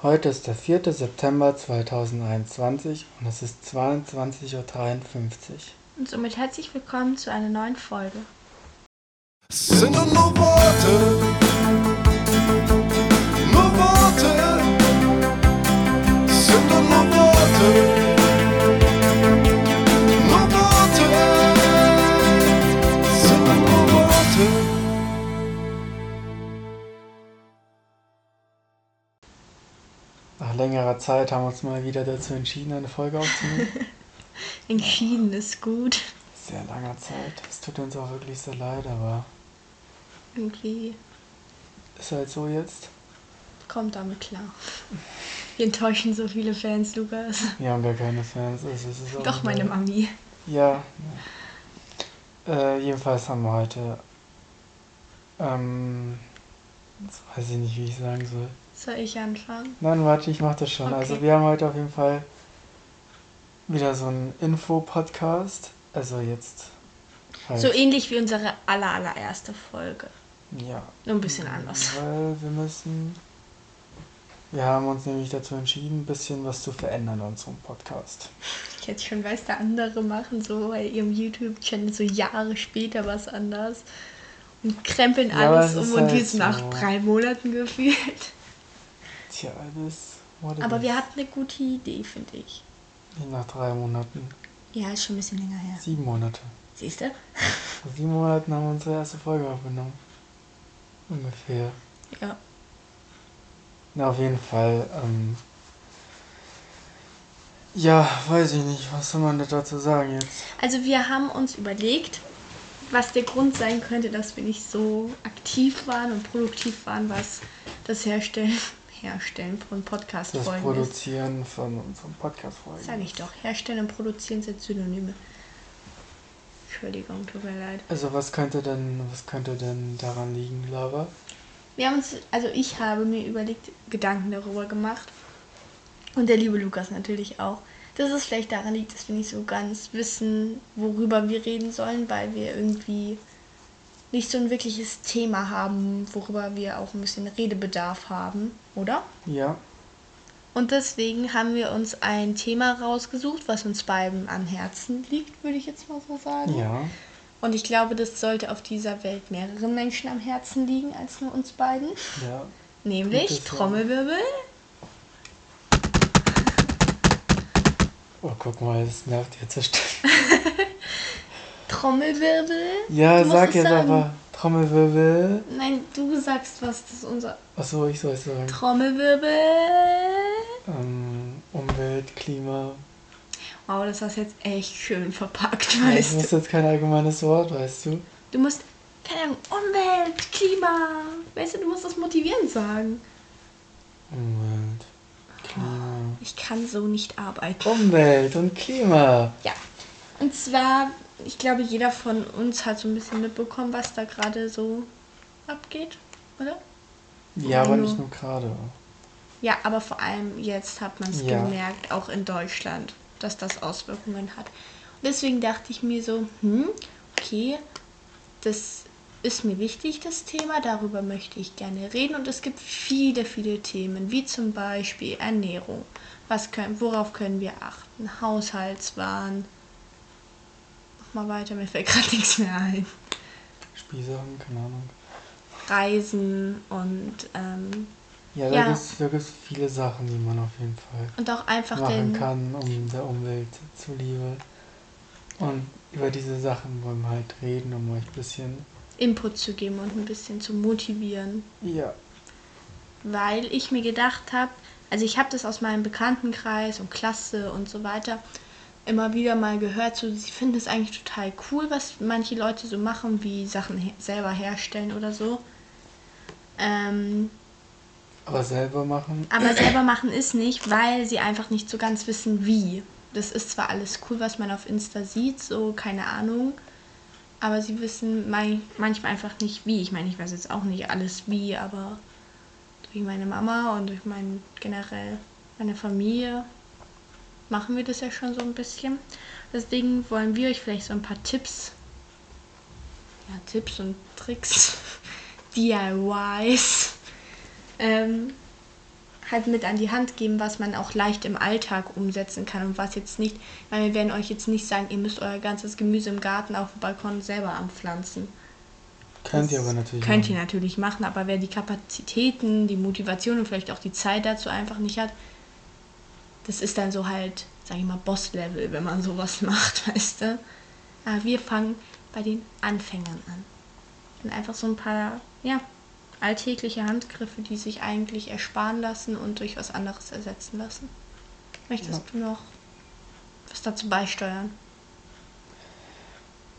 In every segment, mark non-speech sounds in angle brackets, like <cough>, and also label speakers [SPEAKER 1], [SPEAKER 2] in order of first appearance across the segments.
[SPEAKER 1] Heute ist der 4. September 2021 und es ist 22.53 Uhr.
[SPEAKER 2] Und somit herzlich willkommen zu einer neuen Folge.
[SPEAKER 3] Sind nur Worte,
[SPEAKER 1] längerer Zeit haben wir uns mal wieder dazu entschieden, eine Folge aufzunehmen. <laughs>
[SPEAKER 2] Entschieden ist gut.
[SPEAKER 1] Sehr langer Zeit. Es tut uns auch wirklich sehr leid, aber
[SPEAKER 2] Irgendwie
[SPEAKER 1] ist halt so jetzt.
[SPEAKER 2] kommt damit klar. Wir enttäuschen so viele Fans, Lukas.
[SPEAKER 1] Wir haben gar keine Fans. Es ist, es ist
[SPEAKER 2] Doch meine. Mami.
[SPEAKER 1] Ja. ja. Äh, jedenfalls haben wir heute. Ähm, jetzt weiß ich nicht, wie ich sagen soll.
[SPEAKER 2] Soll ich anfangen?
[SPEAKER 1] Nein, warte, ich mach das schon. Also
[SPEAKER 2] Okay.
[SPEAKER 1] wir haben heute auf jeden Fall wieder so einen Info-Podcast. Also jetzt halt,
[SPEAKER 2] So ähnlich wie unsere aller, allererste Folge.
[SPEAKER 1] ja.
[SPEAKER 2] Nur ein bisschen anders.
[SPEAKER 1] Weil wir müssen. Wir haben uns nämlich dazu entschieden, ein bisschen was zu verändern in unserem Podcast.
[SPEAKER 2] Ich jetzt schon weiß, da andere machen so bei ihrem YouTube-Channel so Jahre später was anders. Und krempeln
[SPEAKER 1] Ja,
[SPEAKER 2] alles
[SPEAKER 1] es
[SPEAKER 2] um und wir
[SPEAKER 1] halt
[SPEAKER 2] sind nach drei Monaten gefühlt.
[SPEAKER 1] Tja, alles.
[SPEAKER 2] Aber wir hatten eine gute Idee, finde ich.
[SPEAKER 1] Nach drei Monaten.
[SPEAKER 2] Ja, ist schon ein bisschen länger her.
[SPEAKER 1] Sieben Monate.
[SPEAKER 2] Siehst du?
[SPEAKER 1] Vor sieben Monaten haben wir unsere erste Folge aufgenommen. Ungefähr.
[SPEAKER 2] Ja.
[SPEAKER 1] Na, auf jeden Fall. Ähm, ja, weiß ich nicht. Was soll man da dazu sagen jetzt?
[SPEAKER 2] Also wir haben uns überlegt, was der Grund sein könnte, dass wir nicht so aktiv waren und produktiv waren, was das Herstellen, Herstellen von
[SPEAKER 1] Das
[SPEAKER 2] Podcast-Folgen ist.
[SPEAKER 1] Produzieren von unserem Podcast-Folgen.
[SPEAKER 2] Sag ich doch. Herstellen und produzieren sind Synonyme. Entschuldigung, tut mir leid.
[SPEAKER 1] Also was könnte denn, was könnte denn daran liegen, Lava?
[SPEAKER 2] Wir haben uns, also ich habe mir überlegt, Gedanken darüber gemacht. Und der liebe Lukas natürlich auch. Dass es vielleicht daran liegt, dass wir nicht so ganz wissen, worüber wir reden sollen, weil wir irgendwie nicht so ein wirkliches Thema haben, worüber wir auch ein bisschen Redebedarf haben, oder?
[SPEAKER 1] Ja,
[SPEAKER 2] Und deswegen haben wir uns ein Thema rausgesucht, was uns beiden am Herzen liegt, würde ich jetzt mal so sagen.
[SPEAKER 1] ja.
[SPEAKER 2] Und ich glaube, das sollte auf dieser Welt mehreren Menschen am Herzen liegen als nur uns beiden.
[SPEAKER 1] Ja.
[SPEAKER 2] Nämlich. Trommelwirbel.
[SPEAKER 1] Oh, guck mal, das nervt jetzt stark. <laughs>
[SPEAKER 2] Trommelwirbel.
[SPEAKER 1] Ja,
[SPEAKER 2] Du
[SPEAKER 1] sag jetzt
[SPEAKER 2] sagen.
[SPEAKER 1] aber Trommelwirbel.
[SPEAKER 2] Nein, du sagst was, das ist unser
[SPEAKER 1] Achso, ich soll es sagen.
[SPEAKER 2] Trommelwirbel.
[SPEAKER 1] Ähm, Umwelt, Klima.
[SPEAKER 2] Wow, das hast jetzt echt schön verpackt,
[SPEAKER 1] Ja, das
[SPEAKER 2] weißt
[SPEAKER 1] ist
[SPEAKER 2] du.
[SPEAKER 1] jetzt kein allgemeines Wort, weißt du?
[SPEAKER 2] Du musst, keine Ahnung, Umwelt, Klima. Weißt du, du musst das motivierend sagen.
[SPEAKER 1] Umwelt, Klima.
[SPEAKER 2] Ich kann so nicht arbeiten.
[SPEAKER 1] Umwelt und Klima.
[SPEAKER 2] Ja. Und zwar, ich glaube, jeder von uns hat so ein bisschen mitbekommen, was da gerade so abgeht, oder?
[SPEAKER 1] Ja, aber
[SPEAKER 2] Nur-
[SPEAKER 1] nicht nur gerade.
[SPEAKER 2] Ja, aber vor allem jetzt hat man es
[SPEAKER 1] Ja.
[SPEAKER 2] gemerkt, auch in Deutschland, dass das Auswirkungen hat. Und deswegen dachte ich mir so, hm, okay, das ist mir wichtig, das Thema, darüber möchte ich gerne reden. Und es gibt viele, viele Themen, wie zum Beispiel Ernährung. Was können, worauf können wir achten? Haushaltswahn. Mal weiter, mir fällt gerade nichts mehr ein.
[SPEAKER 1] Spielsachen, keine Ahnung.
[SPEAKER 2] Reisen und, ähm,
[SPEAKER 1] Ja, da
[SPEAKER 2] Ja.
[SPEAKER 1] gibt es viele Sachen, die man auf jeden Fall
[SPEAKER 2] und auch einfach
[SPEAKER 1] machen kann, um der Umwelt zuliebe. Und über diese Sachen wollen wir halt reden, um euch ein bisschen.
[SPEAKER 2] Input zu geben und ein bisschen zu motivieren.
[SPEAKER 1] Ja.
[SPEAKER 2] Weil ich mir gedacht habe, also ich habe das aus meinem Bekanntenkreis und Klasse und so weiter immer wieder mal gehört, so sie finden es eigentlich total cool, was manche Leute so machen, wie Sachen he selber herstellen oder so. Ähm,
[SPEAKER 1] Aber selber machen.
[SPEAKER 2] aber <clears throat> selber machen ist nicht, weil sie einfach nicht so ganz wissen, wie. Das ist zwar alles cool, was man auf Insta sieht, so keine Ahnung, aber sie wissen manchmal einfach nicht wie. Ich meine, ich weiß jetzt auch nicht alles wie, aber durch meine Mama und durch mein generell meine Familie machen wir das ja schon so ein bisschen. Deswegen wollen wir euch vielleicht so ein paar Tipps, ja, Tipps und Tricks, <laughs> DIYs ähm, halt mit an die Hand geben, was man auch leicht im Alltag umsetzen kann und was jetzt nicht, weil wir werden euch jetzt nicht sagen, ihr müsst euer ganzes Gemüse im Garten auf dem Balkon selber anpflanzen.
[SPEAKER 1] Könnt ihr aber natürlich
[SPEAKER 2] Könnt
[SPEAKER 1] machen.
[SPEAKER 2] ihr natürlich machen, aber wer die Kapazitäten, die Motivation und vielleicht auch die Zeit dazu einfach nicht hat, das ist dann so halt, sag ich mal, Boss-Level, wenn man sowas <laughs> macht, weißt du. Aber wir fangen bei den Anfängern an. Und einfach so ein paar, ja, alltägliche Handgriffe, die sich eigentlich ersparen lassen und durch was anderes ersetzen lassen. Möchtest du noch was dazu beisteuern?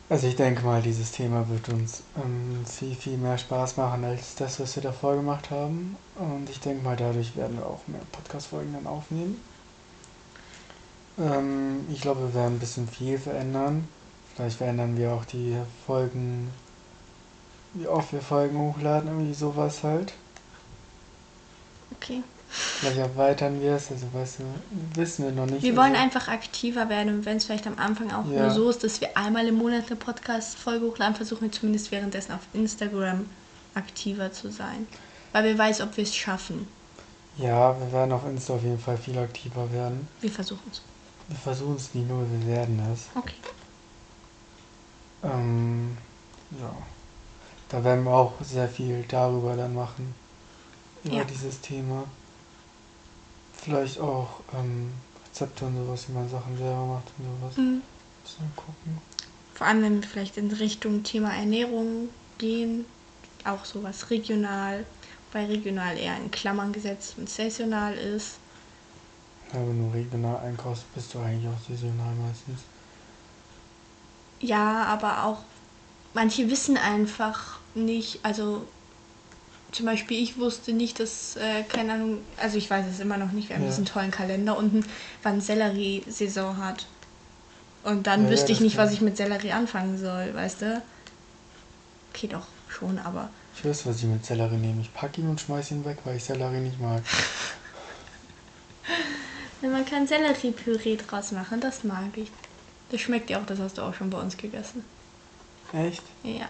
[SPEAKER 1] Also ich denke mal, dieses Thema wird uns ähm, viel, viel mehr Spaß machen als das, was wir davor gemacht haben. Und ich denke mal, dadurch werden wir auch mehr Podcast-Folgen dann aufnehmen. Ähm, ich glaube, wir werden ein bisschen viel verändern. Vielleicht verändern wir auch die Folgen, wie oft wir Folgen hochladen, irgendwie sowas halt.
[SPEAKER 2] Okay.
[SPEAKER 1] Vielleicht erweitern wir es, also weißt du, wissen wir noch nicht.
[SPEAKER 2] Wir wollen
[SPEAKER 1] also,
[SPEAKER 2] einfach aktiver werden und wenn es vielleicht am Anfang auch
[SPEAKER 1] Ja.
[SPEAKER 2] nur so ist, dass wir einmal im Monat eine Podcast-Folge hochladen, versuchen wir zumindest währenddessen auf Instagram aktiver zu sein. Weil wir weiß, ob wir es schaffen.
[SPEAKER 1] Ja, wir werden auf Insta auf jeden Fall viel aktiver werden.
[SPEAKER 2] Wir versuchen es.
[SPEAKER 1] Wir versuchen es nicht nur, wir werden es.
[SPEAKER 2] Okay.
[SPEAKER 1] Ähm, ja. Da werden wir auch sehr viel darüber dann machen. Über
[SPEAKER 2] Ja.
[SPEAKER 1] dieses Thema. Vielleicht auch ähm, Rezepte und sowas, wie man Sachen selber macht und sowas.
[SPEAKER 2] Mhm.
[SPEAKER 1] Müssen wir gucken.
[SPEAKER 2] Vor allem, wenn wir vielleicht in Richtung Thema Ernährung gehen, auch sowas regional, weil regional eher in Klammern gesetzt und saisonal ist.
[SPEAKER 1] Ja, wenn du regional einkaufst, bist du eigentlich auch saisonal meistens.
[SPEAKER 2] Ja, aber auch manche wissen einfach nicht, also zum Beispiel ich wusste nicht, dass, äh, keine Ahnung, also ich weiß es immer noch nicht, wir haben
[SPEAKER 1] Ja.
[SPEAKER 2] diesen tollen Kalender unten, wann Sellerie-Saison hat. Und dann
[SPEAKER 1] Ja,
[SPEAKER 2] wüsste
[SPEAKER 1] ja,
[SPEAKER 2] ich nicht, was ich mit Sellerie anfangen soll, weißt du? Okay, doch, schon, aber
[SPEAKER 1] Ich weiß, was ich mit Sellerie nehme. Ich packe ihn und schmeiß ihn weg, weil ich Sellerie nicht mag. <laughs>
[SPEAKER 2] man kann Sellerie-Püree draus machen, das mag ich. Das schmeckt ja auch, das hast du auch schon bei uns gegessen.
[SPEAKER 1] Echt?
[SPEAKER 2] Ja.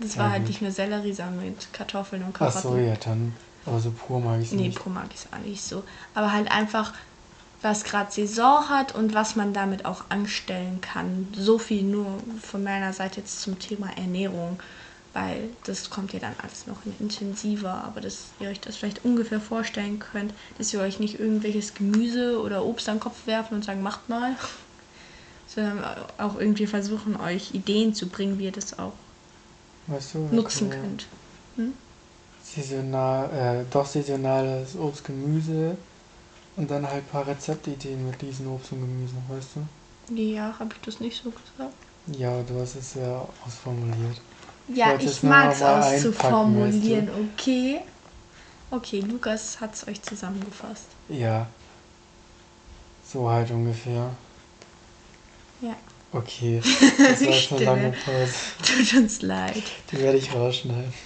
[SPEAKER 2] Das war halt
[SPEAKER 1] gut.
[SPEAKER 2] nicht nur Sellerie, sondern mit Kartoffeln und
[SPEAKER 1] Ach
[SPEAKER 2] Karotten.
[SPEAKER 1] so, ja, dann. Aber so pur mag ich es
[SPEAKER 2] Nee,
[SPEAKER 1] nicht.
[SPEAKER 2] pur mag ich es auch nicht so. Aber halt einfach, was gerade Saison hat und was man damit auch anstellen kann. So viel nur von meiner Seite jetzt zum Thema Ernährung. Weil das kommt ja dann alles noch in intensiver. Aber dass ihr euch das vielleicht ungefähr vorstellen könnt, dass wir euch nicht irgendwelches Gemüse oder Obst an den Kopf werfen und sagen, macht mal. <laughs> Sondern auch irgendwie versuchen, euch Ideen zu bringen, wie ihr das auch
[SPEAKER 1] Weißt du?
[SPEAKER 2] nutzen
[SPEAKER 1] wir-
[SPEAKER 2] könnt.
[SPEAKER 1] saisonal, äh, doch saisonales Obst, Gemüse und dann halt ein paar Rezeptideen mit diesen Obst und Gemüse, weißt du?
[SPEAKER 2] Ja, habe ich das nicht so gesagt?
[SPEAKER 1] Ja, du hast es ja ausformuliert.
[SPEAKER 2] Ja, ich
[SPEAKER 1] nur
[SPEAKER 2] mag es auszuformulieren, okay? Okay, Lukas hat es euch zusammengefasst.
[SPEAKER 1] Ja. So halt ungefähr.
[SPEAKER 2] Ja,
[SPEAKER 1] Okay, <laughs> das war jetzt eine
[SPEAKER 2] Stille.
[SPEAKER 1] lange Pause.
[SPEAKER 2] tut uns leid.
[SPEAKER 1] Die werde ich rausschneiden. <laughs>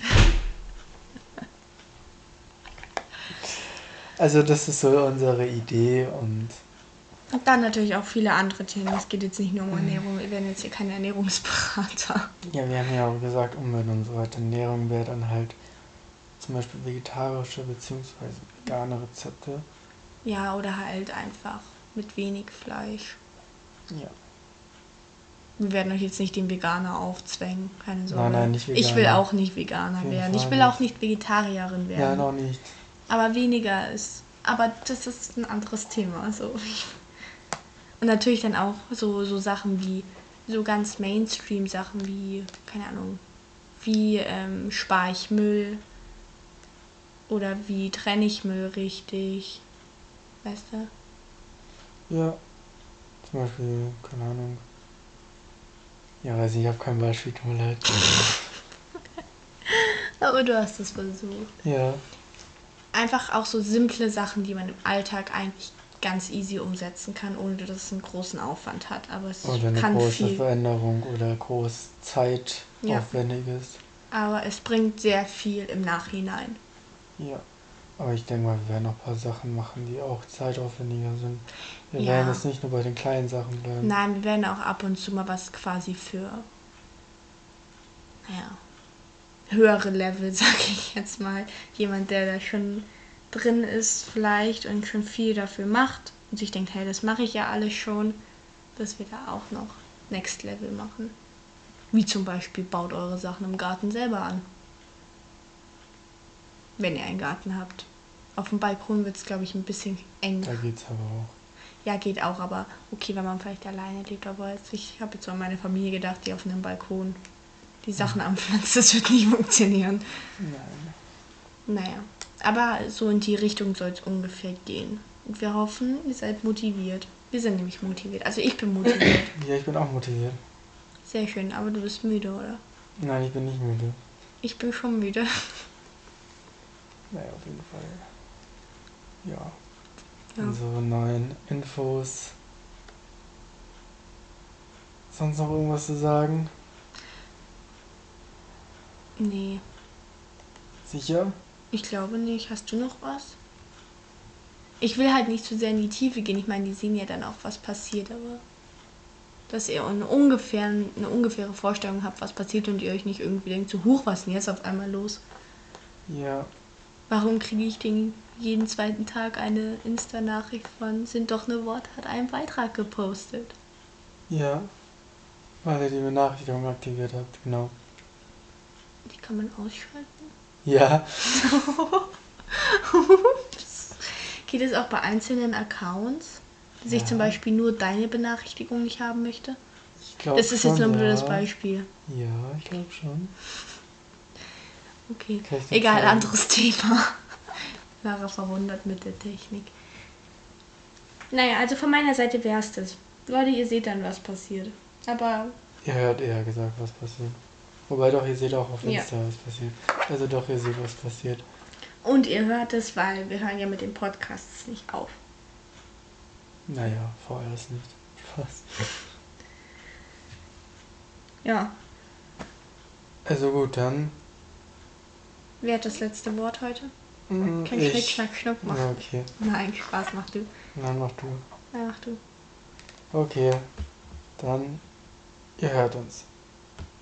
[SPEAKER 1] Also das ist so unsere Idee und
[SPEAKER 2] Und dann natürlich auch viele andere Themen. Es geht jetzt nicht
[SPEAKER 1] Mhm.
[SPEAKER 2] nur um Ernährung. Wir werden jetzt hier keine Ernährungsberater.
[SPEAKER 1] ja, wir haben ja auch gesagt, Umwelt und so weiter. Ernährung wäre dann halt zum Beispiel vegetarische bzw. vegane Rezepte.
[SPEAKER 2] Ja, oder halt einfach mit wenig Fleisch.
[SPEAKER 1] Ja.
[SPEAKER 2] Wir werden euch jetzt nicht den Veganer aufzwängen, keine Sorge.
[SPEAKER 1] Nein, nein, nicht
[SPEAKER 2] Ich will
[SPEAKER 1] Veganer.
[SPEAKER 2] auch nicht Veganer werden. Ich will auch
[SPEAKER 1] nicht.
[SPEAKER 2] nicht Vegetarierin werden.
[SPEAKER 1] Ja, noch nicht.
[SPEAKER 2] Aber weniger ist. Aber das ist ein anderes Thema. So. Und natürlich dann auch so, so Sachen wie, so ganz Mainstream-Sachen wie, keine Ahnung, wie ähm, spare ich Müll oder wie trenne ich Müll richtig. Weißt du?
[SPEAKER 1] Ja. Zum Beispiel, keine Ahnung. Ja, weiß nicht, ich habe kein Beispiel, tut mir leid. <laughs>
[SPEAKER 2] Aber du hast es versucht.
[SPEAKER 1] Ja.
[SPEAKER 2] Einfach auch so simple Sachen, die man im Alltag eigentlich ganz easy umsetzen kann, ohne dass es einen großen Aufwand hat. Aber es
[SPEAKER 1] Oder eine
[SPEAKER 2] kann
[SPEAKER 1] große
[SPEAKER 2] viel.
[SPEAKER 1] Veränderung oder groß Zeit
[SPEAKER 2] Ja. Aber es bringt sehr viel im Nachhinein.
[SPEAKER 1] Ja. Aber ich denke mal, wir werden noch ein paar Sachen machen, die auch zeitaufwendiger sind. Wir
[SPEAKER 2] Ja.
[SPEAKER 1] werden jetzt nicht nur bei den kleinen Sachen bleiben.
[SPEAKER 2] Nein, wir werden auch ab und zu mal was quasi für, naja, höhere Level, <laughs> sag ich jetzt mal. Jemand, der da schon drin ist vielleicht und schon viel dafür macht und sich denkt, hey, das mache ich ja alles schon, dass wir da auch noch Next Level machen. Wie zum Beispiel baut eure Sachen im Garten selber an. Wenn ihr einen Garten habt. Auf dem Balkon wird es, glaube ich, ein bisschen eng.
[SPEAKER 1] Da geht's aber auch.
[SPEAKER 2] Ja, geht auch, aber okay, wenn man vielleicht alleine lebt. Aber jetzt, ich habe jetzt an meine Familie gedacht, die auf einem Balkon die Sachen anpflanzt. Das wird nicht funktionieren.
[SPEAKER 1] Nein.
[SPEAKER 2] Naja, aber so in die Richtung soll es ungefähr gehen. Und wir hoffen, ihr seid motiviert. Wir sind nämlich motiviert. Also ich bin motiviert. <clears throat>
[SPEAKER 1] Ja, ich bin auch motiviert.
[SPEAKER 2] Sehr schön, aber du bist müde, oder?
[SPEAKER 1] Nein, ich bin nicht müde.
[SPEAKER 2] Ich bin schon müde. <laughs>
[SPEAKER 1] Naja, auf jeden Fall. Ja.
[SPEAKER 2] Ja.
[SPEAKER 1] Unsere neuen Infos. Sonst noch irgendwas zu sagen?
[SPEAKER 2] Nee,
[SPEAKER 1] Sicher?
[SPEAKER 2] Ich glaube nicht. Hast du noch was? Ich will halt nicht zu sehr in die Tiefe gehen. Ich meine, die sehen ja dann auch, was passiert, aber dass ihr eine, ungefähr, eine ungefähre Vorstellung habt, was passiert und ihr euch nicht irgendwie denkt, so hoch, was ist denn jetzt auf einmal los?
[SPEAKER 1] Ja.
[SPEAKER 2] Warum kriege ich denn jeden zweiten Tag eine Insta-Nachricht von sind doch eine Wort hat einen Beitrag gepostet?
[SPEAKER 1] Ja. Weil ihr die Benachrichtigung aktiviert habt, genau.
[SPEAKER 2] Die kann man ausschalten.
[SPEAKER 1] Ja. <laughs>
[SPEAKER 2] Geht es auch bei einzelnen Accounts, dass ich
[SPEAKER 1] Ja.
[SPEAKER 2] zum Beispiel nur deine Benachrichtigung nicht haben möchte?
[SPEAKER 1] Ich glaube
[SPEAKER 2] Das ist jetzt nur ein blödes
[SPEAKER 1] ja.
[SPEAKER 2] Beispiel.
[SPEAKER 1] Ja, ich glaube schon.
[SPEAKER 2] Okay.
[SPEAKER 1] Ich
[SPEAKER 2] Egal,
[SPEAKER 1] zeigen?
[SPEAKER 2] anderes <laughs> Thema. Lara verwundert mit der Technik. Naja, also von meiner Seite wäre es das. Leute, ihr seht dann, was passiert. Aber
[SPEAKER 1] Ihr hört eher gesagt, was passiert. Wobei doch, ihr seht auch auf
[SPEAKER 2] Ja.
[SPEAKER 1] Insta, was passiert. Also doch, ihr seht, was passiert.
[SPEAKER 2] Und ihr hört es, weil wir hören ja mit den Podcasts nicht auf.
[SPEAKER 1] Naja, vorerst nicht. Spaß.
[SPEAKER 2] Ja,
[SPEAKER 1] Also gut, dann.
[SPEAKER 2] wer hat das letzte Wort heute?
[SPEAKER 1] mm,
[SPEAKER 2] Kein Schnick, Schnack, Schnuck
[SPEAKER 1] Ja,
[SPEAKER 2] machen.
[SPEAKER 1] okay.
[SPEAKER 2] Nein, Spaß mach du.
[SPEAKER 1] Dann mach du.
[SPEAKER 2] Ja, mach du.
[SPEAKER 1] Okay. Dann. Ihr hört uns.